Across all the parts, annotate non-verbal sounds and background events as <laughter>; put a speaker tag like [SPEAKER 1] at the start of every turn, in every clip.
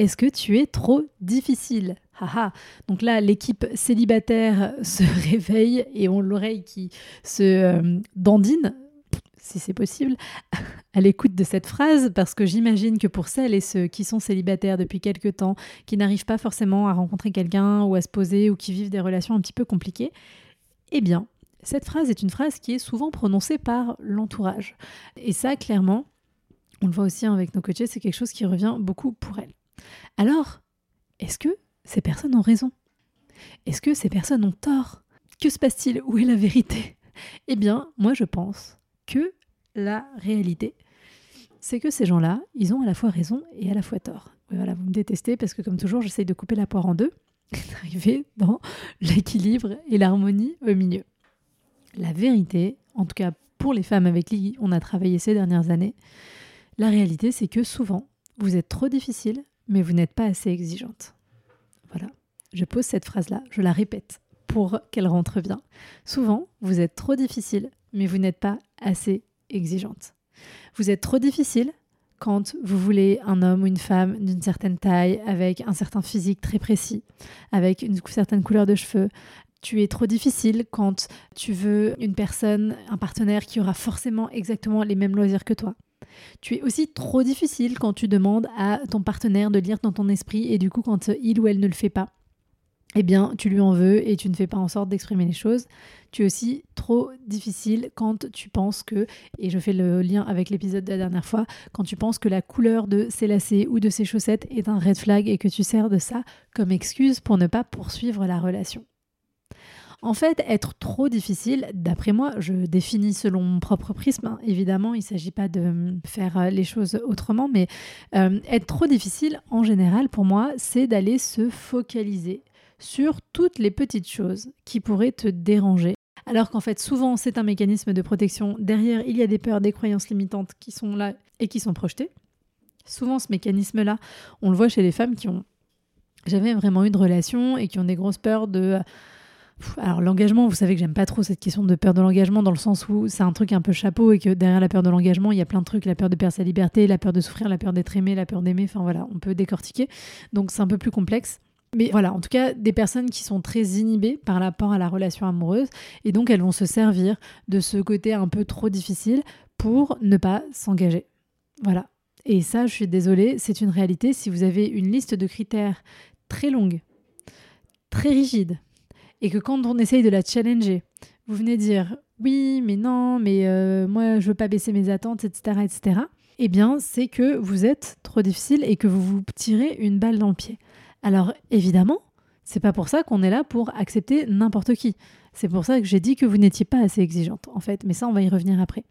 [SPEAKER 1] est-ce que tu es trop difficile? Haha. Donc là, l'équipe célibataire <laughs> se réveille et ont l'oreille qui se euh, dandine, si c'est possible, <laughs> à l'écoute de cette phrase, parce que j'imagine que pour celles et ceux qui sont célibataires depuis quelque temps, qui n'arrivent pas forcément à rencontrer quelqu'un ou à se poser ou qui vivent des relations un petit peu compliquées, eh bien, cette phrase est une phrase qui est souvent prononcée par l'entourage. Et ça, clairement, on le voit aussi avec nos coachés, c'est quelque chose qui revient beaucoup pour elles. Alors, est-ce que ces personnes ont raison? Est-ce que ces personnes ont tort? Que se passe-t-il? Où est la vérité? Eh bien, moi je pense que la réalité, c'est que ces gens-là, ils ont à la fois raison et à la fois tort. voilà, vous me détestez parce que comme toujours, j'essaye de couper la poire en deux, <laughs> d'arriver dans l'équilibre et l'harmonie au milieu. La vérité, en tout cas pour les femmes avec qui on a travaillé ces dernières années, la réalité, c'est que souvent, vous êtes trop difficile mais vous n'êtes pas assez exigeante. Voilà, je pose cette phrase-là, je la répète pour qu'elle rentre bien. Souvent, vous êtes trop difficile, mais vous n'êtes pas assez exigeante. Vous êtes trop difficile quand vous voulez un homme ou une femme d'une certaine taille, avec un certain physique très précis, avec une certaine couleur de cheveux. Tu es trop difficile quand tu veux une personne, un partenaire qui aura forcément exactement les mêmes loisirs que toi. Tu es aussi trop difficile quand tu demandes à ton partenaire de lire dans ton esprit et du coup quand il ou elle ne le fait pas, eh bien tu lui en veux et tu ne fais pas en sorte d'exprimer les choses. Tu es aussi trop difficile quand tu penses que, et je fais le lien avec l'épisode de la dernière fois, quand tu penses que la couleur de ses lacets ou de ses chaussettes est un red flag et que tu sers de ça comme excuse pour ne pas poursuivre la relation. En fait, être trop difficile, d'après moi, je définis selon mon propre prisme, hein. évidemment, il ne s'agit pas de faire euh, les choses autrement, mais euh, être trop difficile, en général, pour moi, c'est d'aller se focaliser sur toutes les petites choses qui pourraient te déranger. Alors qu'en fait, souvent, c'est un mécanisme de protection. Derrière, il y a des peurs, des croyances limitantes qui sont là et qui sont projetées. Souvent, ce mécanisme-là, on le voit chez les femmes qui ont jamais vraiment eu de relation et qui ont des grosses peurs de alors l'engagement, vous savez que j'aime pas trop cette question de peur de l'engagement dans le sens où c'est un truc un peu chapeau et que derrière la peur de l'engagement, il y a plein de trucs, la peur de perdre sa liberté, la peur de souffrir, la peur d'être aimé, la peur d'aimer, enfin voilà, on peut décortiquer. Donc c'est un peu plus complexe. Mais voilà, en tout cas, des personnes qui sont très inhibées par rapport à la relation amoureuse et donc elles vont se servir de ce côté un peu trop difficile pour ne pas s'engager. Voilà. Et ça, je suis désolée, c'est une réalité. Si vous avez une liste de critères très longue, très rigide, et que quand on essaye de la challenger, vous venez dire oui, mais non, mais euh, moi je veux pas baisser mes attentes, etc., etc. Eh bien, c'est que vous êtes trop difficile et que vous vous tirez une balle dans le pied. Alors évidemment, c'est pas pour ça qu'on est là pour accepter n'importe qui. C'est pour ça que j'ai dit que vous n'étiez pas assez exigeante, en fait. Mais ça, on va y revenir après.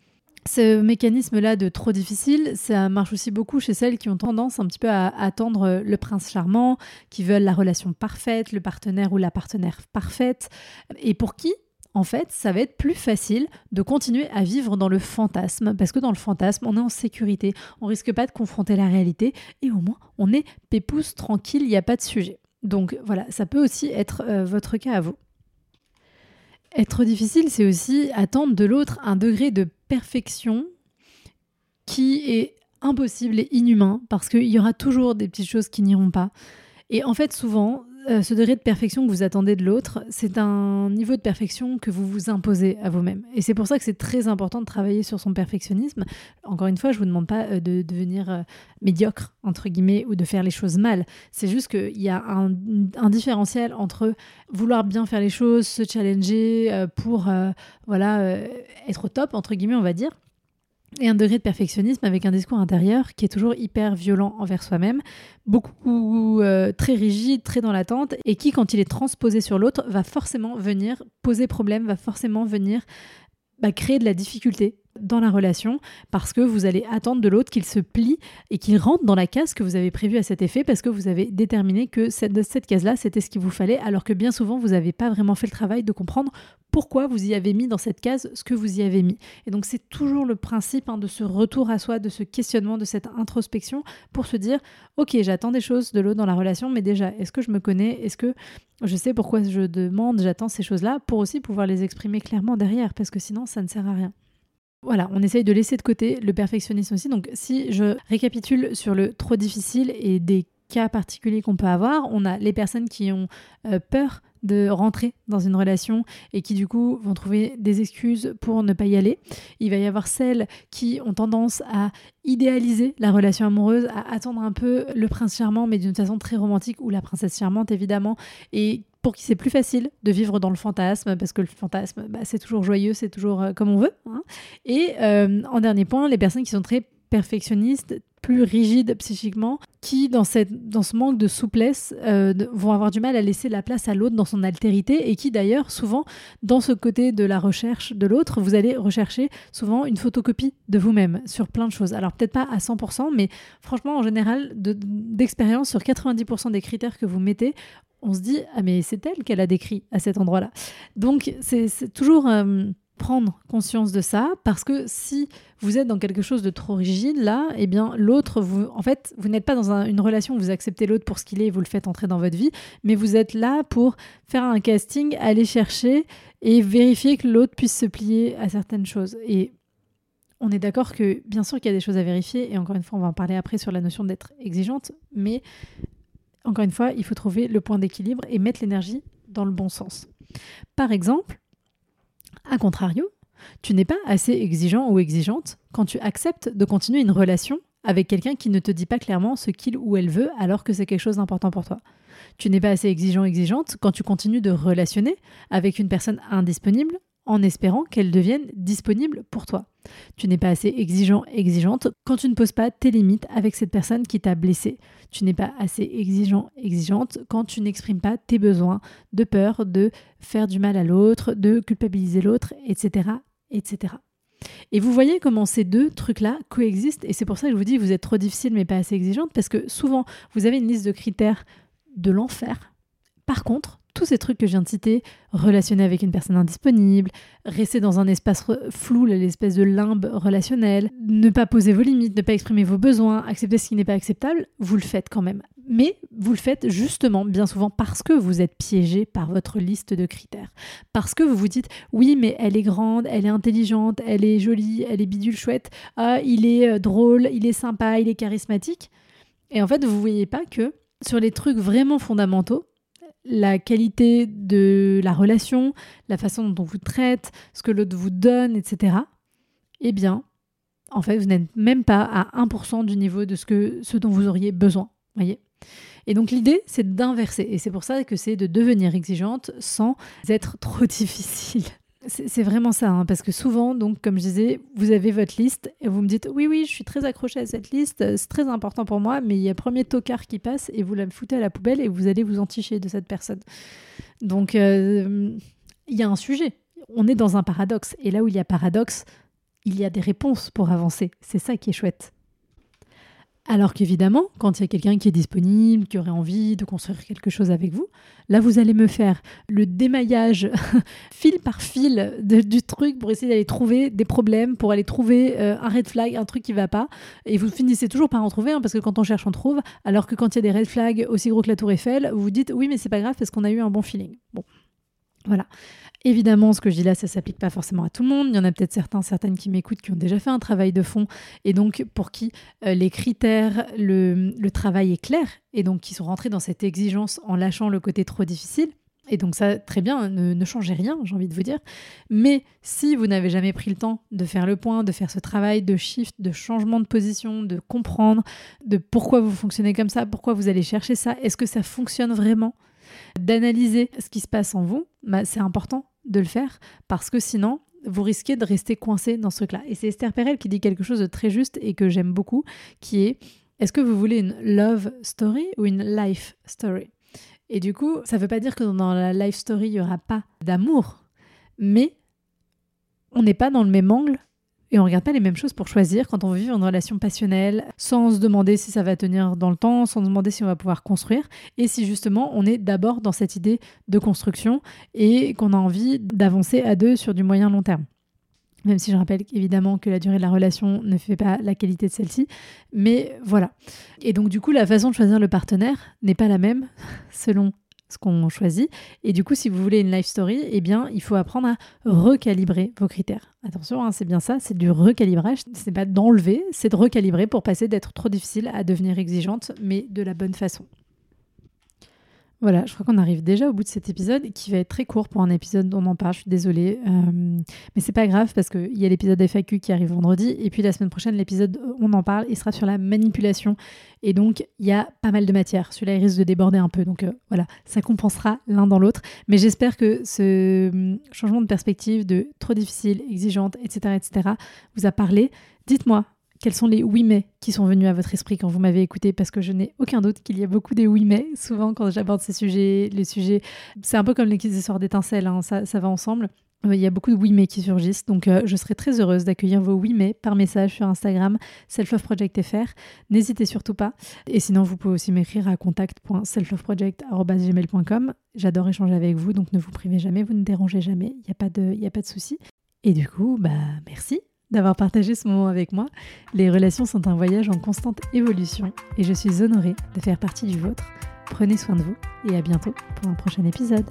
[SPEAKER 1] Ce mécanisme-là de trop difficile, ça marche aussi beaucoup chez celles qui ont tendance un petit peu à attendre le prince charmant, qui veulent la relation parfaite, le partenaire ou la partenaire parfaite, et pour qui en fait, ça va être plus facile de continuer à vivre dans le fantasme, parce que dans le fantasme, on est en sécurité, on risque pas de confronter la réalité, et au moins, on est pépousse, tranquille, il n'y a pas de sujet. Donc voilà, ça peut aussi être euh, votre cas à vous. Être difficile, c'est aussi attendre de l'autre un degré de perfection qui est impossible et inhumain parce qu'il y aura toujours des petites choses qui n'iront pas. Et en fait, souvent, euh, ce degré de perfection que vous attendez de l'autre, c'est un niveau de perfection que vous vous imposez à vous-même. Et c'est pour ça que c'est très important de travailler sur son perfectionnisme. Encore une fois, je vous demande pas euh, de devenir euh, médiocre, entre guillemets, ou de faire les choses mal. C'est juste qu'il y a un, un, différentiel entre vouloir bien faire les choses, se challenger pour voilà, être au top, entre guillemets, on va dire et un degré de perfectionnisme avec un discours intérieur qui est toujours hyper violent envers soi-même, beaucoup euh, très rigide, très dans l'attente, et qui, quand il est transposé sur l'autre, va forcément venir poser problème, va forcément venir bah, créer de la difficulté dans la relation parce que vous allez attendre de l'autre qu'il se plie et qu'il rentre dans la case que vous avez prévue à cet effet parce que vous avez déterminé que cette, cette case-là, c'était ce qu'il vous fallait alors que bien souvent, vous n'avez pas vraiment fait le travail de comprendre pourquoi vous y avez mis dans cette case ce que vous y avez mis. Et donc c'est toujours le principe hein, de ce retour à soi, de ce questionnement, de cette introspection pour se dire, ok, j'attends des choses de l'autre dans la relation, mais déjà, est-ce que je me connais? Est-ce que je sais pourquoi je demande, j'attends ces choses-là pour aussi pouvoir les exprimer clairement derrière, parce que sinon, ça ne sert à rien. Voilà, on essaye de laisser de côté le perfectionnisme aussi. Donc si je récapitule sur le trop difficile et des cas particuliers qu'on peut avoir, on a les personnes qui ont euh, peur de rentrer dans une relation et qui du coup vont trouver des excuses pour ne pas y aller. Il va y avoir celles qui ont tendance à idéaliser la relation amoureuse, à attendre un peu le prince charmant mais d'une façon très romantique ou la princesse charmante évidemment et pour qui c'est plus facile de vivre dans le fantasme, parce que le fantasme, bah, c'est toujours joyeux, c'est toujours euh, comme on veut. Hein. Et euh, en dernier point, les personnes qui sont très perfectionnistes, plus rigides psychiquement, qui, dans, cette, dans ce manque de souplesse, euh, vont avoir du mal à laisser la place à l'autre dans son altérité, et qui d'ailleurs, souvent, dans ce côté de la recherche de l'autre, vous allez rechercher souvent une photocopie de vous-même sur plein de choses. Alors peut-être pas à 100%, mais franchement, en général, d'expérience, sur 90% des critères que vous mettez, on se dit ah mais c'est elle qu'elle a décrit à cet endroit-là. Donc c'est toujours euh, prendre conscience de ça parce que si vous êtes dans quelque chose de trop rigide là, eh bien l'autre vous en fait vous n'êtes pas dans une relation où vous acceptez l'autre pour ce qu'il est et vous le faites entrer dans votre vie, mais vous êtes là pour faire un casting, aller chercher et vérifier que l'autre puisse se plier à certaines choses et on est d'accord que bien sûr qu'il y a des choses à vérifier et encore une fois on va en parler après sur la notion d'être exigeante, mais encore une fois, il faut trouver le point d'équilibre et mettre l'énergie dans le bon sens. Par exemple, à contrario, tu n'es pas assez exigeant ou exigeante quand tu acceptes de continuer une relation avec quelqu'un qui ne te dit pas clairement ce qu'il ou elle veut alors que c'est quelque chose d'important pour toi. Tu n'es pas assez exigeant ou exigeante quand tu continues de relationner avec une personne indisponible en espérant qu'elle devienne disponible pour toi. Tu n'es pas assez exigeant, exigeante quand tu ne poses pas tes limites avec cette personne qui t'a blessé. Tu n'es pas assez exigeant, exigeante quand tu n'exprimes pas tes besoins de peur de faire du mal à l'autre, de culpabiliser l'autre, etc., etc. Et vous voyez comment ces deux trucs-là coexistent et c'est pour ça que je vous dis vous êtes trop difficile mais pas assez exigeante parce que souvent vous avez une liste de critères de l'enfer. Par contre, tous ces trucs que je viens de citer, relationner avec une personne indisponible, rester dans un espace flou, l'espèce de limbe relationnel, ne pas poser vos limites, ne pas exprimer vos besoins, accepter ce qui n'est pas acceptable, vous le faites quand même. Mais vous le faites justement bien souvent parce que vous êtes piégé par votre liste de critères. Parce que vous vous dites oui mais elle est grande, elle est intelligente, elle est jolie, elle est bidule chouette, ah, il est euh, drôle, il est sympa, il est charismatique. Et en fait vous voyez pas que sur les trucs vraiment fondamentaux, la qualité de la relation, la façon dont on vous traite, ce que l'autre vous donne, etc., eh bien, en fait, vous n'êtes même pas à 1% du niveau de ce, que, ce dont vous auriez besoin. Voyez et donc l'idée, c'est d'inverser. Et c'est pour ça que c'est de devenir exigeante sans être trop <laughs> difficile. C'est vraiment ça, hein, parce que souvent, donc, comme je disais, vous avez votre liste et vous me dites oui, oui, je suis très accroché à cette liste, c'est très important pour moi, mais il y a premier tocard qui passe et vous la foutez à la poubelle et vous allez vous enticher de cette personne. Donc, euh, il y a un sujet. On est dans un paradoxe. Et là où il y a paradoxe, il y a des réponses pour avancer. C'est ça qui est chouette. Alors qu'évidemment, quand il y a quelqu'un qui est disponible, qui aurait envie de construire quelque chose avec vous, là vous allez me faire le démaillage <laughs> fil par fil du truc pour essayer d'aller trouver des problèmes, pour aller trouver euh, un red flag, un truc qui va pas. Et vous finissez toujours par en trouver, parce que quand on cherche, on trouve. Alors que quand il y a des red flags aussi gros que la Tour Eiffel, vous vous dites oui, mais c'est pas grave parce qu'on a eu un bon feeling. Bon. Voilà. Évidemment, ce que je dis là, ça s'applique pas forcément à tout le monde. Il y en a peut-être certains, certaines qui m'écoutent qui ont déjà fait un travail de fond et donc pour qui euh, les critères, le, travail est clair et donc qui sont rentrés dans cette exigence en lâchant le côté trop difficile. Et donc ça, très bien, ne, ne changez rien, j'ai envie de vous dire. Mais si vous n'avez jamais pris le temps de faire le point, de faire ce travail de shift, de changement de position, de comprendre de pourquoi vous fonctionnez comme ça, pourquoi vous allez chercher ça, est-ce que ça fonctionne vraiment, d'analyser ce qui se passe en vous, bah, c'est important de le faire parce que sinon, vous risquez de rester coincé dans ce truc-là. Et c'est Esther Perel qui dit quelque chose de très juste et que j'aime beaucoup, qui est est-ce que vous voulez une love story ou une life story? Et du coup, ça ne veut pas dire que dans la life story, il n'y aura pas d'amour, mais on n'est pas dans le même angle et on regarde pas les mêmes choses pour choisir quand on veut vivre une relation passionnelle, sans se demander si ça va tenir dans le temps, sans se demander si on va pouvoir construire, et si justement on est d'abord dans cette idée de construction et qu'on a envie d'avancer à deux sur du moyen long terme. Même si je rappelle évidemment que la durée de la relation ne fait pas la qualité de celle-ci. Mais voilà. Et donc du coup, la façon de choisir le partenaire n'est pas la même <laughs> selon ce qu'on choisit. Et du coup, si vous voulez une life story, eh bien, il faut apprendre à recalibrer vos critères. Attention, hein, c'est bien ça, c'est du recalibrage. C'est pas d'enlever, c'est de recalibrer pour passer d'être trop difficile à devenir exigeante, mais de la bonne façon. Voilà, je crois qu'on arrive déjà au bout de cet épisode qui va être très court pour un épisode dont on en parle. Je suis désolée, euh, mais c'est pas grave parce qu'il y a l'épisode FAQ qui arrive vendredi et puis la semaine prochaine l'épisode on en parle, il sera sur la manipulation et donc il y a pas mal de matière. Celui-là il risque de déborder un peu, donc euh, voilà, ça compensera l'un dans l'autre. Mais j'espère que ce hum, changement de perspective de trop difficile, exigeante, etc., etc. vous a parlé. Dites-moi quels sont les oui mais qui sont venus à votre esprit quand vous m'avez écouté? Parce que je n'ai aucun doute qu'il y a beaucoup de oui mais. Souvent, quand j'aborde ces sujets, les sujets, c'est un peu comme les histoires d'étincelles, hein, ça, ça, va ensemble. Euh, il y a beaucoup de oui mais qui surgissent, donc euh, je serai très heureuse d'accueillir vos oui mais par message sur Instagram, selfloveprojectfr. N'hésitez surtout pas. Et sinon, vous pouvez aussi m'écrire à contact.selfloveproject.com. J'adore échanger avec vous, donc ne vous privez jamais, vous ne dérangez jamais, il n'y a pas de, a pas de souci. Et du coup, bah merci d'avoir partagé ce moment avec moi. Les relations sont un voyage en constante évolution et je suis honorée de faire partie du vôtre. Prenez soin de vous et à bientôt pour un prochain épisode.